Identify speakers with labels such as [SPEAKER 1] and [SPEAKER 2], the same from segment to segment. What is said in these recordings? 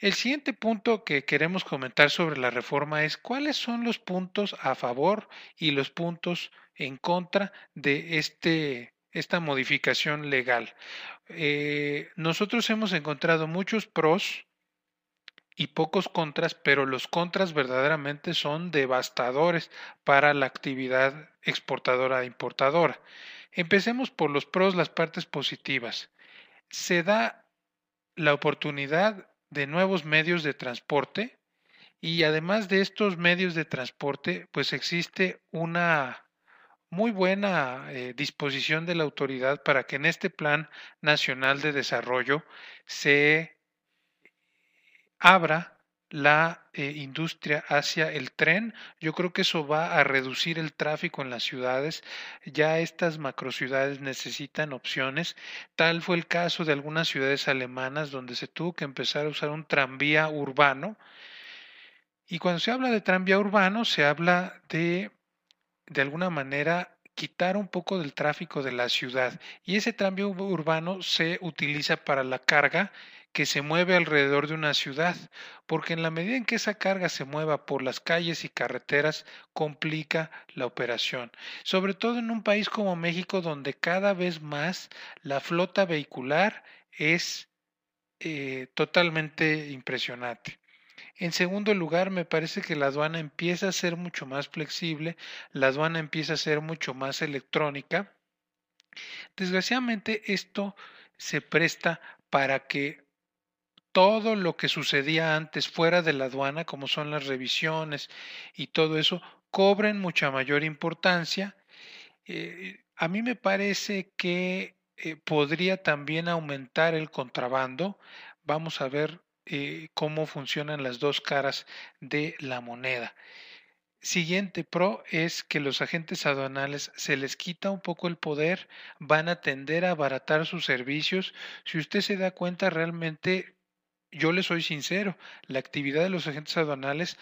[SPEAKER 1] El siguiente punto que queremos comentar sobre la reforma es cuáles son los puntos a favor y los puntos en contra de este, esta modificación legal. Eh, nosotros hemos encontrado muchos pros y pocos contras, pero los contras verdaderamente son devastadores para la actividad exportadora e importadora. Empecemos por los pros, las partes positivas. Se da la oportunidad de nuevos medios de transporte y además de estos medios de transporte, pues existe una muy buena eh, disposición de la autoridad para que en este Plan Nacional de Desarrollo se abra la eh, industria hacia el tren. Yo creo que eso va a reducir el tráfico en las ciudades. Ya estas macrociudades necesitan opciones. Tal fue el caso de algunas ciudades alemanas donde se tuvo que empezar a usar un tranvía urbano. Y cuando se habla de tranvía urbano, se habla de, de alguna manera, quitar un poco del tráfico de la ciudad. Y ese tranvía urbano se utiliza para la carga que se mueve alrededor de una ciudad, porque en la medida en que esa carga se mueva por las calles y carreteras, complica la operación, sobre todo en un país como México, donde cada vez más la flota vehicular es eh, totalmente impresionante. En segundo lugar, me parece que la aduana empieza a ser mucho más flexible, la aduana empieza a ser mucho más electrónica. Desgraciadamente, esto se presta para que todo lo que sucedía antes fuera de la aduana, como son las revisiones y todo eso, cobren mucha mayor importancia. Eh, a mí me parece que eh, podría también aumentar el contrabando. Vamos a ver eh, cómo funcionan las dos caras de la moneda. Siguiente pro es que los agentes aduanales se les quita un poco el poder, van a tender a abaratar sus servicios. Si usted se da cuenta, realmente yo le soy sincero, la actividad de los agentes aduanales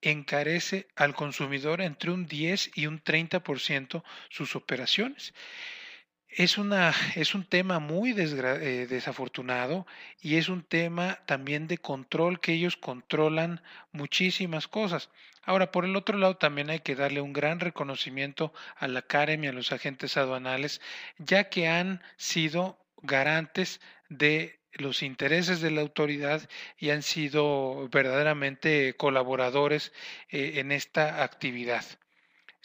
[SPEAKER 1] encarece al consumidor entre un 10 y un 30% sus operaciones. Es, una, es un tema muy eh, desafortunado y es un tema también de control que ellos controlan muchísimas cosas. Ahora, por el otro lado, también hay que darle un gran reconocimiento a la CAREM y a los agentes aduanales, ya que han sido garantes de los intereses de la autoridad y han sido verdaderamente colaboradores eh, en esta actividad.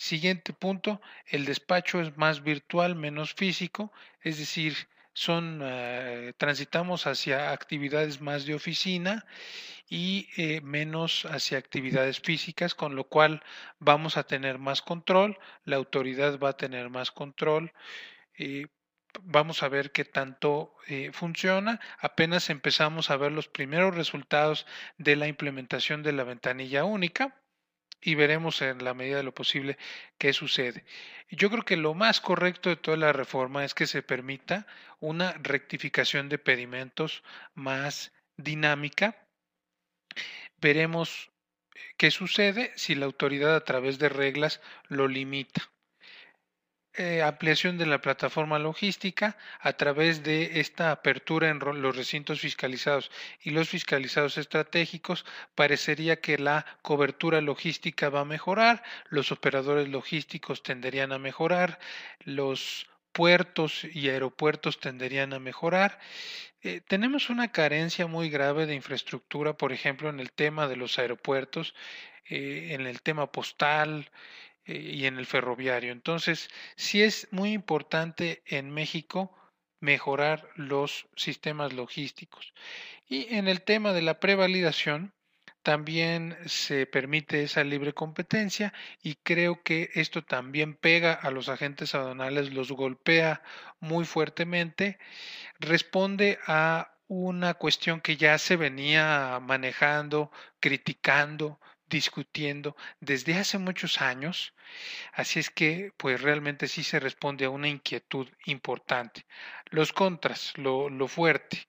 [SPEAKER 1] Siguiente punto, el despacho es más virtual, menos físico, es decir, son eh, transitamos hacia actividades más de oficina y eh, menos hacia actividades físicas, con lo cual vamos a tener más control, la autoridad va a tener más control vamos a ver qué tanto eh, funciona. Apenas empezamos a ver los primeros resultados de la implementación de la ventanilla única y veremos en la medida de lo posible qué sucede. Yo creo que lo más correcto de toda la reforma es que se permita una rectificación de pedimentos más dinámica. Veremos qué sucede si la autoridad a través de reglas lo limita. Eh, ampliación de la plataforma logística a través de esta apertura en los recintos fiscalizados y los fiscalizados estratégicos, parecería que la cobertura logística va a mejorar, los operadores logísticos tenderían a mejorar, los puertos y aeropuertos tenderían a mejorar. Eh, tenemos una carencia muy grave de infraestructura, por ejemplo, en el tema de los aeropuertos, eh, en el tema postal, y en el ferroviario. Entonces, sí es muy importante en México mejorar los sistemas logísticos. Y en el tema de la prevalidación, también se permite esa libre competencia y creo que esto también pega a los agentes aduanales, los golpea muy fuertemente, responde a una cuestión que ya se venía manejando, criticando, discutiendo desde hace muchos años, así es que pues realmente sí se responde a una inquietud importante. Los contras, lo, lo fuerte.